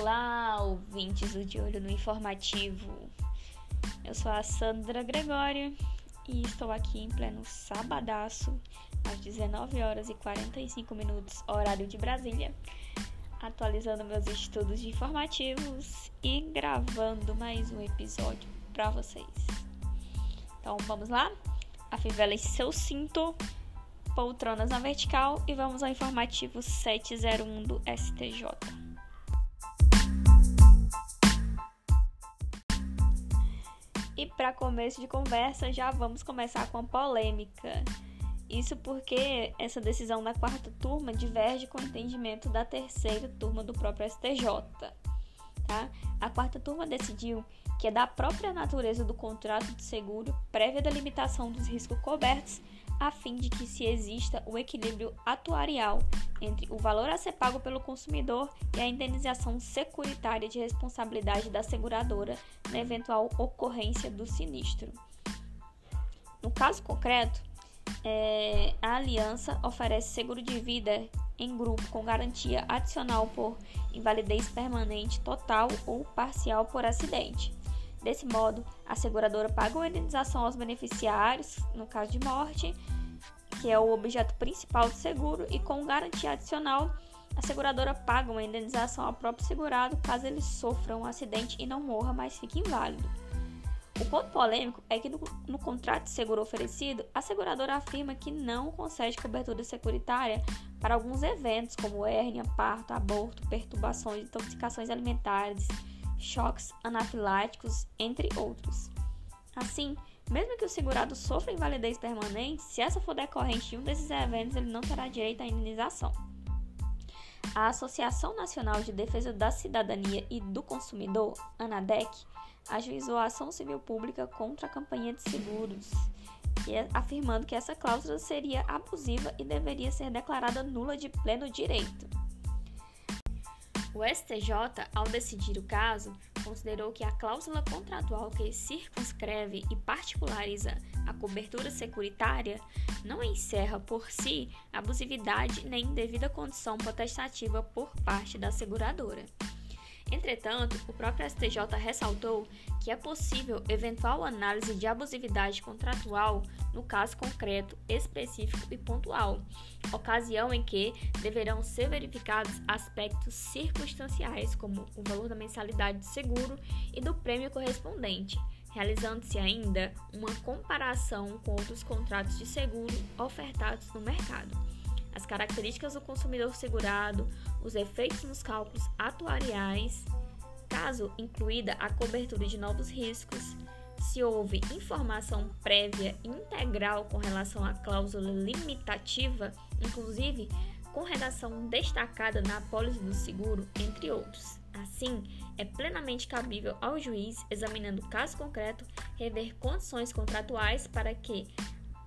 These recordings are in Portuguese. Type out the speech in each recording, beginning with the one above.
Olá, ouvintes do De Olho no Informativo. Eu sou a Sandra Gregório e estou aqui em pleno sabadaço, às 19 horas e 45 minutos, horário de Brasília, atualizando meus estudos informativos e gravando mais um episódio para vocês. Então vamos lá? Afivele seu cinto, poltronas na vertical e vamos ao informativo 701 do STJ. E para começo de conversa, já vamos começar com a polêmica. Isso porque essa decisão da quarta turma diverge com o entendimento da terceira turma do próprio STJ. Tá? A quarta turma decidiu que é da própria natureza do contrato de seguro, prévia delimitação dos riscos cobertos, a fim de que se exista o equilíbrio atuarial entre o valor a ser pago pelo consumidor e a indenização securitária de responsabilidade da seguradora na eventual ocorrência do sinistro. No caso concreto, é, a aliança oferece seguro de vida em grupo com garantia adicional por invalidez permanente total ou parcial por acidente. Desse modo, a seguradora paga uma indenização aos beneficiários, no caso de morte, que é o objeto principal do seguro, e com garantia adicional, a seguradora paga uma indenização ao próprio segurado caso ele sofra um acidente e não morra, mas fique inválido. O ponto polêmico é que no, no, contrato de seguro oferecido, a seguradora afirma que não concede cobertura securitária para alguns eventos, como hérnia, parto, aborto, perturbações, intoxicações alimentares, choques anafiláticos, entre outros. Assim, mesmo que o segurado sofra invalidez permanente, se essa for decorrente de um desses eventos, ele não terá direito à indenização. A Associação Nacional de Defesa da Cidadania e do Consumidor, ANADEC, ajuizou a ação civil pública contra a campanha de seguros, é, afirmando que essa cláusula seria abusiva e deveria ser declarada nula de pleno direito. O STJ, ao decidir o caso, considerou que a cláusula contratual que circunscreve e particulariza a cobertura securitária não encerra por si abusividade nem devida condição potestativa por parte da seguradora. Entretanto, o próprio STJ ressaltou que é possível eventual análise de abusividade contratual no caso concreto, específico e pontual, ocasião em que deverão ser verificados aspectos circunstanciais, como o valor da mensalidade de seguro e do prêmio correspondente, realizando-se ainda uma comparação com outros contratos de seguro ofertados no mercado as características do consumidor segurado, os efeitos nos cálculos atuariais, caso incluída a cobertura de novos riscos, se houve informação prévia integral com relação à cláusula limitativa, inclusive com redação destacada na apólice do seguro, entre outros. Assim, é plenamente cabível ao juiz, examinando o caso concreto, rever condições contratuais para que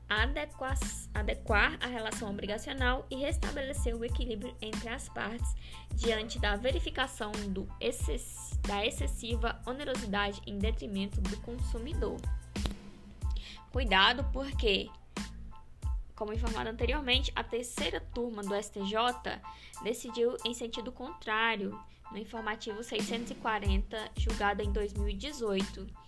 adequar, a relação obrigacional e restabelecer o equilíbrio entre as partes diante da verificação do excess, da excessiva onerosidade em detrimento do consumidor. Cuidado, porque, como informado anteriormente, a terceira turma do STJ decidiu em sentido contrário no informativo 640, julgado em 2018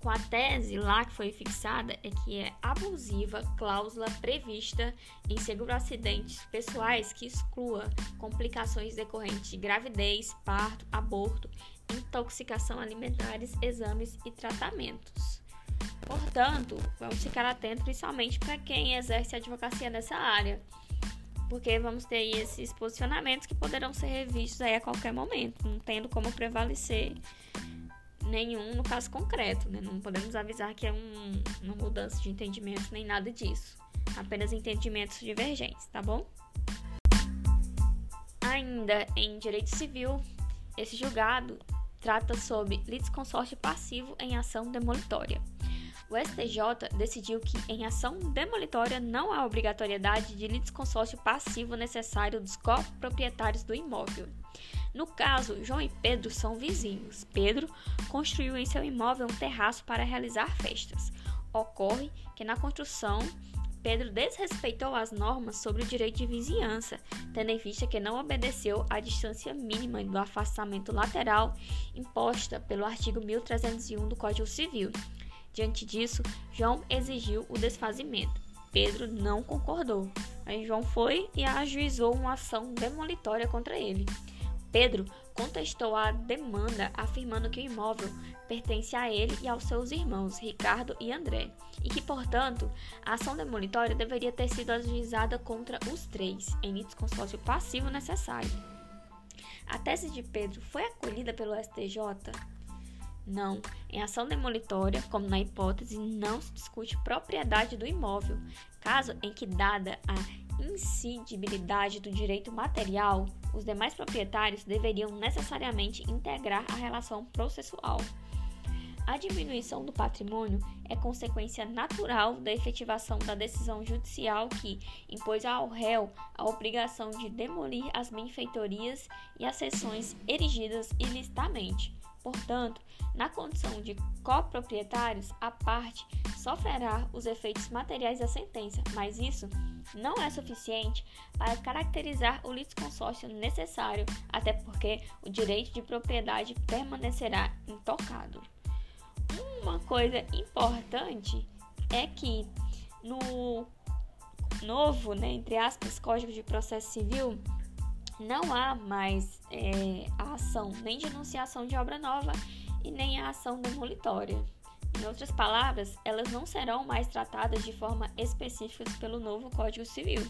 com a tese lá que foi fixada é que é abusiva cláusula prevista em seguro acidentes pessoais que exclua complicações decorrentes de gravidez, parto, aborto, intoxicação alimentares, exames e tratamentos. Portanto, vamos ficar atentos principalmente para quem exerce advocacia nessa área, porque vamos ter aí esses posicionamentos que poderão ser revistos aí a qualquer momento, não tendo como prevalecer nenhum no caso concreto, né? Não podemos avisar que é um, uma mudança de entendimento nem nada disso. Apenas entendimentos divergentes, tá bom? Ainda em direito civil, esse julgado trata sobre litisconsórcio passivo em ação demolitória. O STJ decidiu que em ação demolitória não há obrigatoriedade de litisconsórcio passivo necessário dos coproprietários do imóvel. No caso, João e Pedro são vizinhos. Pedro construiu em seu imóvel um terraço para realizar festas. Ocorre que na construção Pedro desrespeitou as normas sobre o direito de vizinhança, tendo em vista que não obedeceu à distância mínima do afastamento lateral imposta pelo artigo 1301 do Código Civil. Diante disso, João exigiu o desfazimento. Pedro não concordou. Aí João foi e ajuizou uma ação demolitória contra ele. Pedro contestou a demanda, afirmando que o imóvel pertence a ele e aos seus irmãos, Ricardo e André, e que, portanto, a ação demolitória deveria ter sido ajuizada contra os três, em litisconsórcio passivo necessário. A tese de Pedro foi acolhida pelo STJ? Não. Em ação demolitória, como na hipótese, não se discute propriedade do imóvel, caso em que, dada a incidibilidade do direito material, os demais proprietários deveriam necessariamente integrar a relação processual. A diminuição do patrimônio é consequência natural da efetivação da decisão judicial que impôs ao réu a obrigação de demolir as benfeitorias e as seções erigidas ilicitamente. Portanto, na condição de coproprietários, a parte sofrerá os efeitos materiais da sentença, mas isso não é suficiente para caracterizar o litisconsórcio necessário, até porque o direito de propriedade permanecerá intocado. Uma coisa importante é que no novo, né, entre aspas, Código de Processo Civil, não há mais é, a ação nem de enunciação de obra nova e nem a ação demolitória. Em outras palavras, elas não serão mais tratadas de forma específica pelo novo Código Civil.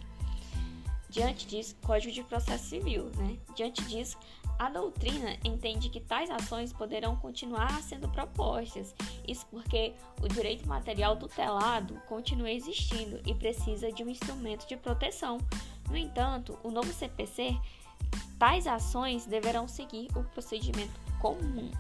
Diante disso, Código de Processo Civil, né? Diante disso, a doutrina entende que tais ações poderão continuar sendo propostas, isso porque o direito material tutelado continua existindo e precisa de um instrumento de proteção. No entanto, o novo CPC, tais ações deverão seguir o procedimento comum.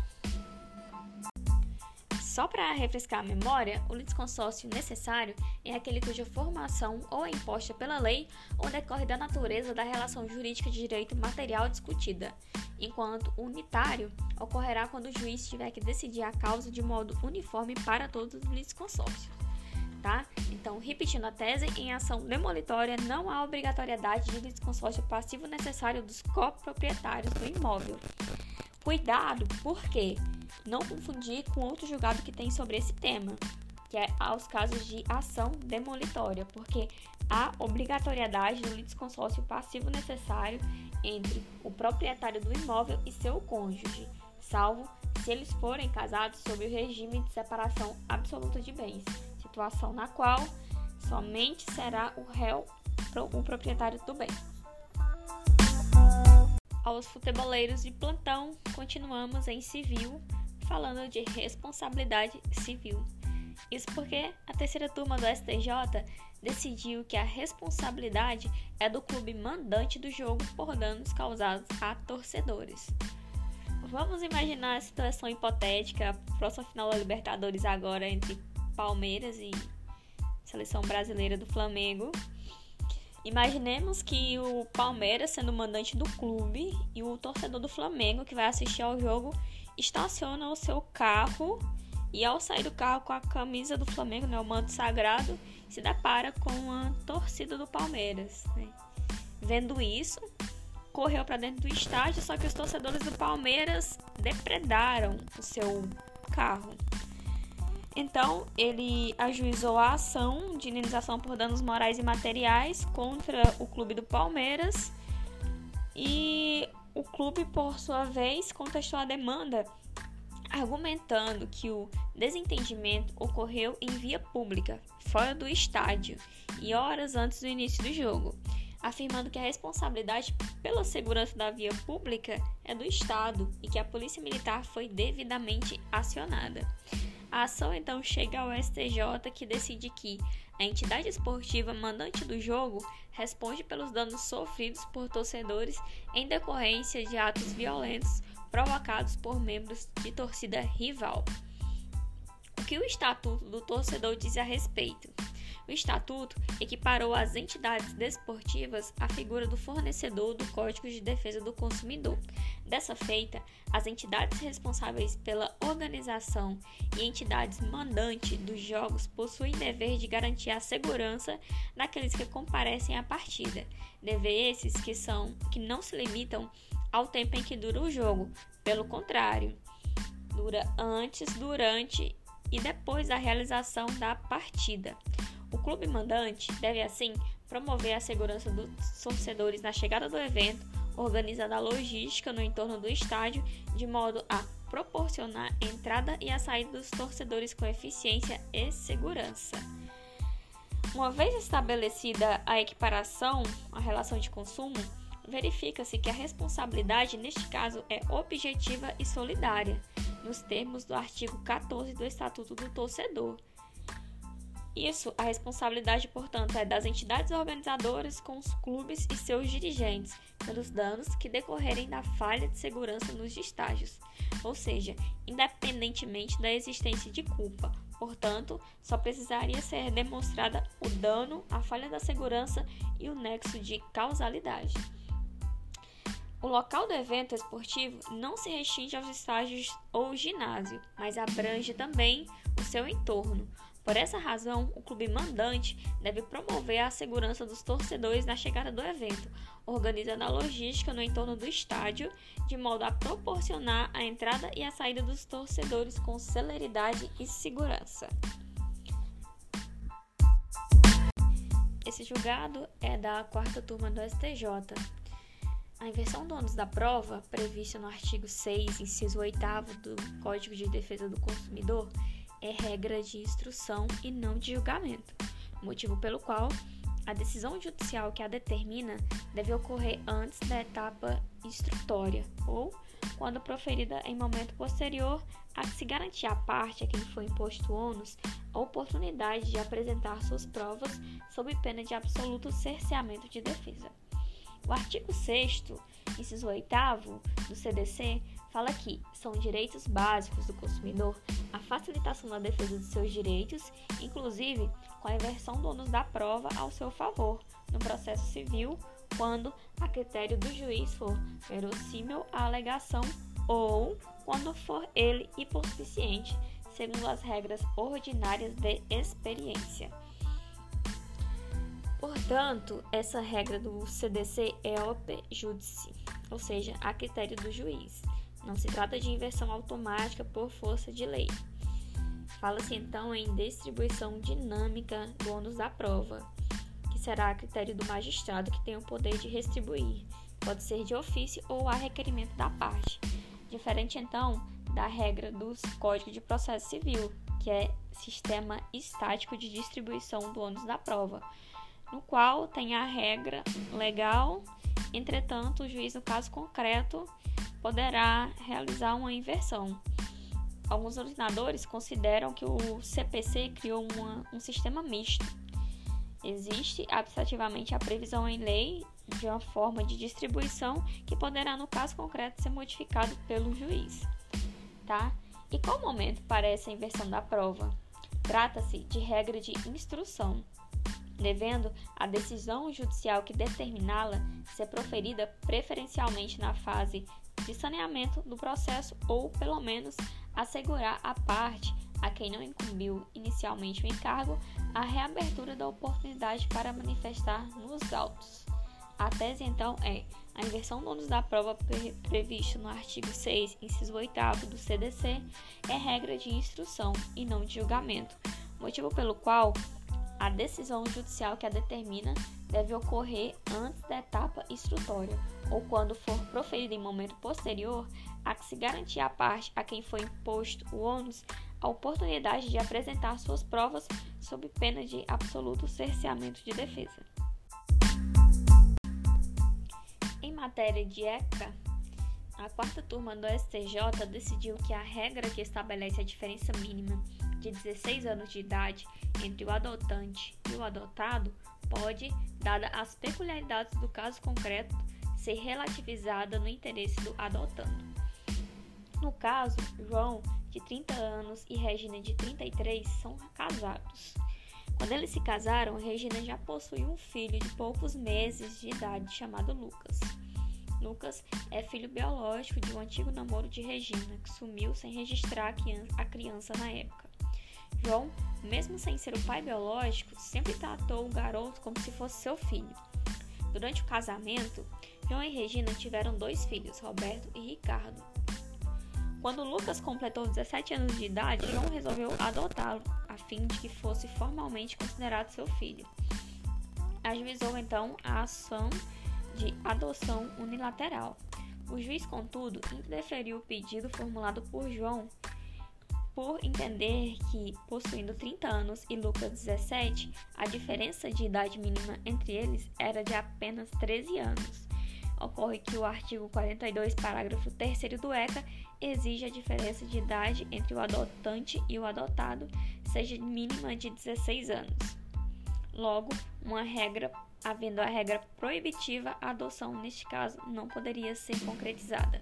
Só para refrescar a memória, o litisconsórcio necessário é aquele cuja formação ou é imposta pela lei ou decorre da natureza da relação jurídica de direito material discutida, enquanto o unitário ocorrerá quando o juiz tiver que decidir a causa de modo uniforme para todos os litisconsórcios. Tá? Então, repetindo a tese, em ação demolitória não há obrigatoriedade de litisconsórcio passivo necessário dos coproprietários do imóvel. Cuidado, porque não confundir com outro julgado que tem sobre esse tema, que é aos casos de ação demolitória, porque há obrigatoriedade do litisconsórcio passivo necessário entre o proprietário do imóvel e seu cônjuge, salvo se eles forem casados sob o regime de separação absoluta de bens, situação na qual somente será o réu o proprietário do bem. Aos futeboleiros de plantão, continuamos em civil falando de responsabilidade civil. Isso porque a terceira turma do STJ decidiu que a responsabilidade é do clube mandante do jogo por danos causados a torcedores. Vamos imaginar a situação hipotética, próxima final da Libertadores agora entre Palmeiras e seleção brasileira do Flamengo. Imaginemos que o Palmeiras, sendo mandante do clube, e o torcedor do Flamengo, que vai assistir ao jogo, estaciona o seu carro e ao sair do carro com a camisa do Flamengo, né, o manto sagrado, se depara com a torcida do Palmeiras. Né? Vendo isso, correu para dentro do estádio, só que os torcedores do Palmeiras depredaram o seu carro. Então, ele ajuizou a ação de indenização por danos morais e materiais contra o clube do Palmeiras e o clube, por sua vez, contestou a demanda, argumentando que o desentendimento ocorreu em via pública, fora do estádio e horas antes do início do jogo, afirmando que a responsabilidade pela segurança da via pública é do Estado e que a Polícia Militar foi devidamente acionada. A ação então chega ao STJ, que decide que a entidade esportiva mandante do jogo responde pelos danos sofridos por torcedores em decorrência de atos violentos provocados por membros de torcida rival. O que o Estatuto do Torcedor diz a respeito? O Estatuto equiparou as entidades desportivas à figura do fornecedor do Código de Defesa do Consumidor. Dessa feita, as entidades responsáveis pela organização e entidades mandantes dos jogos possuem dever de garantir a segurança daqueles que comparecem à partida. Dever esses que são que não se limitam ao tempo em que dura o jogo, pelo contrário, dura antes, durante e depois da realização da partida. O clube mandante deve, assim, promover a segurança dos torcedores na chegada do evento, organizando a logística no entorno do estádio, de modo a proporcionar a entrada e a saída dos torcedores com eficiência e segurança. Uma vez estabelecida a equiparação, a relação de consumo, verifica-se que a responsabilidade neste caso é objetiva e solidária nos termos do artigo 14 do Estatuto do Torcedor. Isso, a responsabilidade, portanto, é das entidades organizadoras com os clubes e seus dirigentes pelos danos que decorrerem da falha de segurança nos estágios, ou seja, independentemente da existência de culpa. Portanto, só precisaria ser demonstrada o dano, a falha da segurança e o nexo de causalidade. O local do evento esportivo não se restringe aos estádios ou ginásio, mas abrange também o seu entorno. Por essa razão, o clube mandante deve promover a segurança dos torcedores na chegada do evento, organizando a logística no entorno do estádio, de modo a proporcionar a entrada e a saída dos torcedores com celeridade e segurança. Esse julgado é da quarta turma do STJ. A inversão do ônus da prova, prevista no artigo 6, inciso 8 do Código de Defesa do Consumidor, é regra de instrução e não de julgamento, motivo pelo qual a decisão judicial que a determina deve ocorrer antes da etapa instrutória ou quando proferida em momento posterior a que se garantir à parte a quem foi imposto ônus a oportunidade de apresentar suas provas sob pena de absoluto cerceamento de defesa. O artigo 6 inciso 8 do CDC, fala que são direitos básicos do consumidor a facilitação da defesa dos seus direitos, inclusive com a inversão do ônus da prova ao seu favor, no processo civil, quando a critério do juiz for verossímil a alegação ou quando for ele hipossuficiente, segundo as regras ordinárias de experiência. Portanto, essa regra do CDC é op judice, ou seja, a critério do juiz. Não se trata de inversão automática por força de lei. Fala-se então em distribuição dinâmica do ônus da prova, que será a critério do magistrado que tem o poder de restribuir. Pode ser de ofício ou a requerimento da parte. Diferente então da regra dos Códigos de Processo Civil, que é sistema estático de distribuição do ônus da prova no qual tem a regra legal, entretanto, o juiz, no caso concreto, poderá realizar uma inversão. Alguns originadores consideram que o CPC criou uma, um sistema misto. Existe abstrativamente a previsão em lei de uma forma de distribuição que poderá, no caso concreto, ser modificado pelo juiz. Tá? E qual momento para essa inversão da prova? Trata-se de regra de instrução devendo a decisão judicial que determiná-la ser proferida preferencialmente na fase de saneamento do processo ou, pelo menos, assegurar à parte a quem não incumbiu inicialmente o encargo a reabertura da oportunidade para manifestar nos autos. A tese, então, é a inversão do ônus da prova pre prevista no artigo 6, inciso 8 do CDC, é regra de instrução e não de julgamento, motivo pelo qual a decisão judicial que a determina deve ocorrer antes da etapa instrutória ou quando for proferida em momento posterior a que se garantir à parte a quem foi imposto o ônus a oportunidade de apresentar suas provas sob pena de absoluto cerceamento de defesa. Em matéria de ECA, a quarta turma do STJ decidiu que a regra que estabelece a diferença mínima de 16 anos de idade entre o adotante e o adotado pode, dada as peculiaridades do caso concreto, ser relativizada no interesse do adotando. No caso, João, de 30 anos, e Regina, de 33, são casados. Quando eles se casaram, Regina já possuía um filho de poucos meses de idade chamado Lucas. Lucas é filho biológico de um antigo namoro de Regina, que sumiu sem registrar a criança na época. João, mesmo sem ser o pai biológico, sempre tratou o garoto como se fosse seu filho. Durante o casamento, João e Regina tiveram dois filhos, Roberto e Ricardo. Quando Lucas completou 17 anos de idade, João resolveu adotá-lo, a fim de que fosse formalmente considerado seu filho. Ajuizou então a ação de adoção unilateral. O juiz, contudo, indeferiu o pedido formulado por João por entender que, possuindo 30 anos e Lucas 17, a diferença de idade mínima entre eles era de apenas 13 anos. Ocorre que o artigo 42, parágrafo 3 do ECA, exige a diferença de idade entre o adotante e o adotado seja mínima de 16 anos. Logo, uma regra, havendo a regra proibitiva, a adoção neste caso não poderia ser concretizada.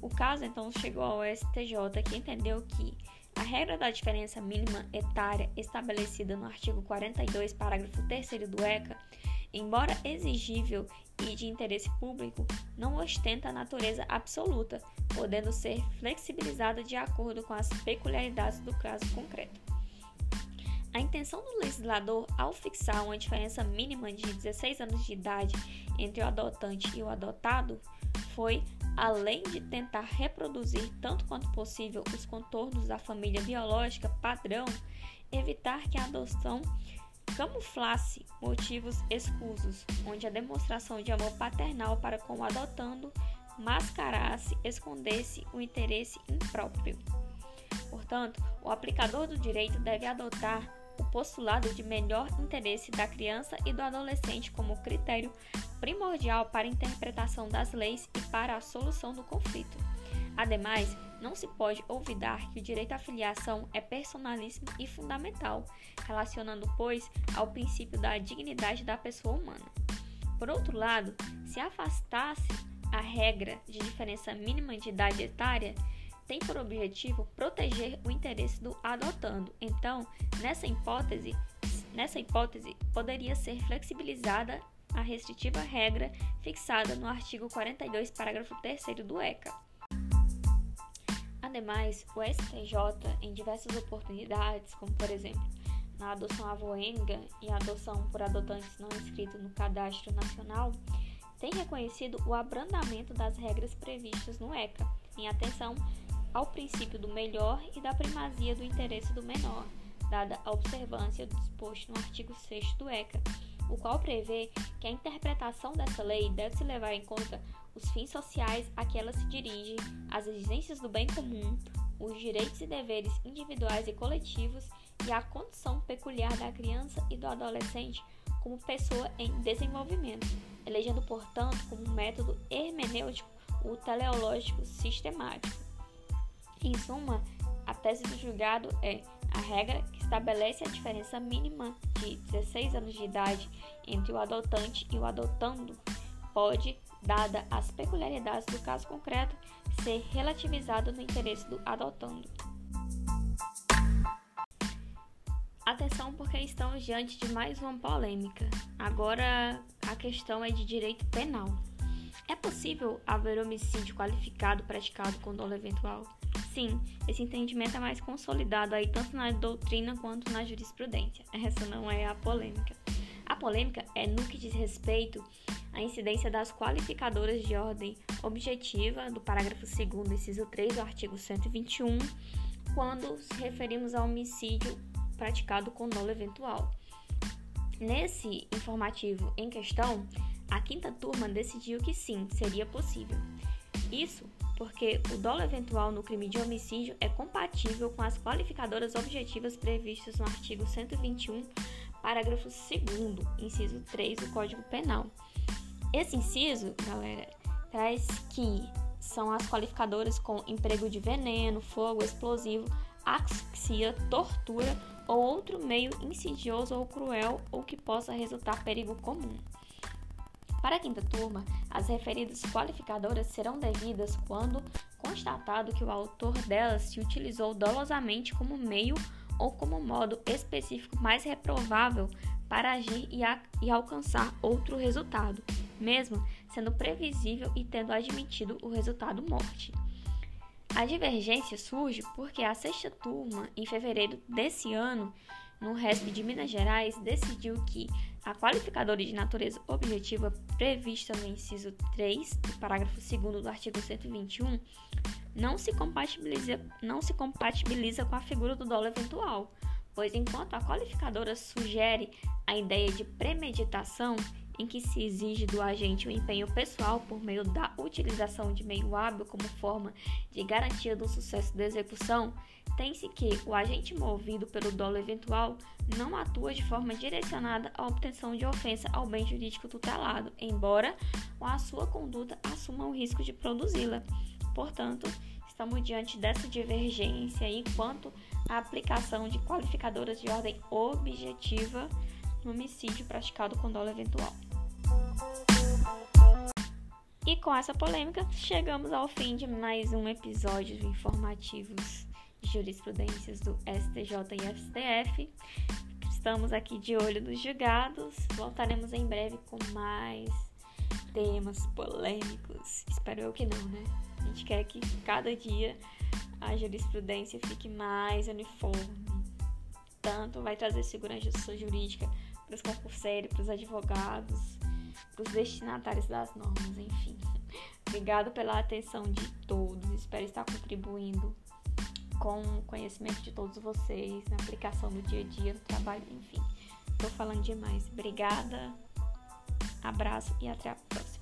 O caso então chegou ao STJ, que entendeu que a regra da diferença mínima etária estabelecida no artigo 42, parágrafo 3 do ECA, embora exigível e de interesse público, não ostenta a natureza absoluta, podendo ser flexibilizada de acordo com as peculiaridades do caso concreto. A intenção do legislador, ao fixar uma diferença mínima de 16 anos de idade entre o adotante e o adotado, foi além de tentar reproduzir tanto quanto possível os contornos da família biológica padrão, evitar que a adoção camuflasse motivos escusos, onde a demonstração de amor paternal para com o adotando mascarasse, escondesse o interesse impróprio. Portanto, o aplicador do direito deve adotar o postulado de melhor interesse da criança e do adolescente como critério primordial para a interpretação das leis e para a solução do conflito. Ademais, não se pode olvidar que o direito à filiação é personalíssimo e fundamental, relacionando, pois, ao princípio da dignidade da pessoa humana. Por outro lado, se afastasse a regra de diferença mínima de idade etária, tem por objetivo proteger o interesse do adotando. Então, nessa hipótese, nessa hipótese poderia ser flexibilizada a restritiva regra fixada no artigo 42, parágrafo 3 do ECA. Ademais, o STJ, em diversas oportunidades, como por exemplo na adoção avoenga e adoção por adotantes não inscritos no Cadastro Nacional, tem reconhecido o abrandamento das regras previstas no ECA, em atenção ao princípio do melhor e da primazia do interesse do menor, dada a observância do disposto no artigo 6 do ECA, o qual prevê que a interpretação dessa lei deve se levar em conta os fins sociais a que ela se dirige, as exigências do bem comum, os direitos e deveres individuais e coletivos e a condição peculiar da criança e do adolescente como pessoa em desenvolvimento, elegendo, portanto, como método hermenêutico o teleológico sistemático. Em suma, a tese do julgado é a regra que estabelece a diferença mínima de 16 anos de idade entre o adotante e o adotando pode, dada as peculiaridades do caso concreto, ser relativizado no interesse do adotando. Atenção, porque estamos diante de mais uma polêmica. Agora a questão é de direito penal. É possível haver homicídio qualificado praticado com dolo eventual? Sim, esse entendimento é mais consolidado aí tanto na doutrina quanto na jurisprudência. Essa não é a polêmica. A polêmica é no que diz respeito à incidência das qualificadoras de ordem objetiva do parágrafo 2 inciso 3 do artigo 121, quando se referimos ao homicídio praticado com dolo eventual. Nesse informativo em questão, a quinta turma decidiu que sim, seria possível. Isso porque o dolo eventual no crime de homicídio é compatível com as qualificadoras objetivas previstas no artigo 121, parágrafo 2, inciso 3 do Código Penal. Esse inciso, galera, traz que são as qualificadoras com emprego de veneno, fogo, explosivo, asfixia, tortura ou outro meio insidioso ou cruel ou que possa resultar perigo comum. Para a quinta turma, as referidas qualificadoras serão devidas quando constatado que o autor delas se utilizou dolosamente como meio ou como modo específico mais reprovável para agir e, a, e alcançar outro resultado, mesmo sendo previsível e tendo admitido o resultado morte. A divergência surge porque a sexta turma, em fevereiro desse ano, no RESP de Minas Gerais, decidiu que a qualificadora de natureza objetiva prevista no inciso 3 do parágrafo 2 do artigo 121 não se compatibiliza, não se compatibiliza com a figura do dolo eventual, pois enquanto a qualificadora sugere a ideia de premeditação, em que se exige do agente o empenho pessoal por meio da utilização de meio hábil como forma de garantia do sucesso da execução, tem-se que o agente movido pelo dolo eventual não atua de forma direcionada à obtenção de ofensa ao bem jurídico tutelado, embora a sua conduta assuma o risco de produzi-la. Portanto, estamos diante dessa divergência enquanto a aplicação de qualificadoras de ordem objetiva no homicídio praticado com dolo eventual. E com essa polêmica, chegamos ao fim de mais um episódio de informativos de jurisprudências do STJ e STF. Estamos aqui de olho nos julgados. Voltaremos em breve com mais temas polêmicos. Espero eu que não, né? A gente quer que cada dia a jurisprudência fique mais uniforme. Tanto vai trazer segurança jurídica para os concurseiros, para os advogados, os destinatários das normas, enfim. Obrigado pela atenção de todos. Espero estar contribuindo com o conhecimento de todos vocês na aplicação do dia a dia, no trabalho, enfim. Estou falando demais. Obrigada, abraço e até a próxima.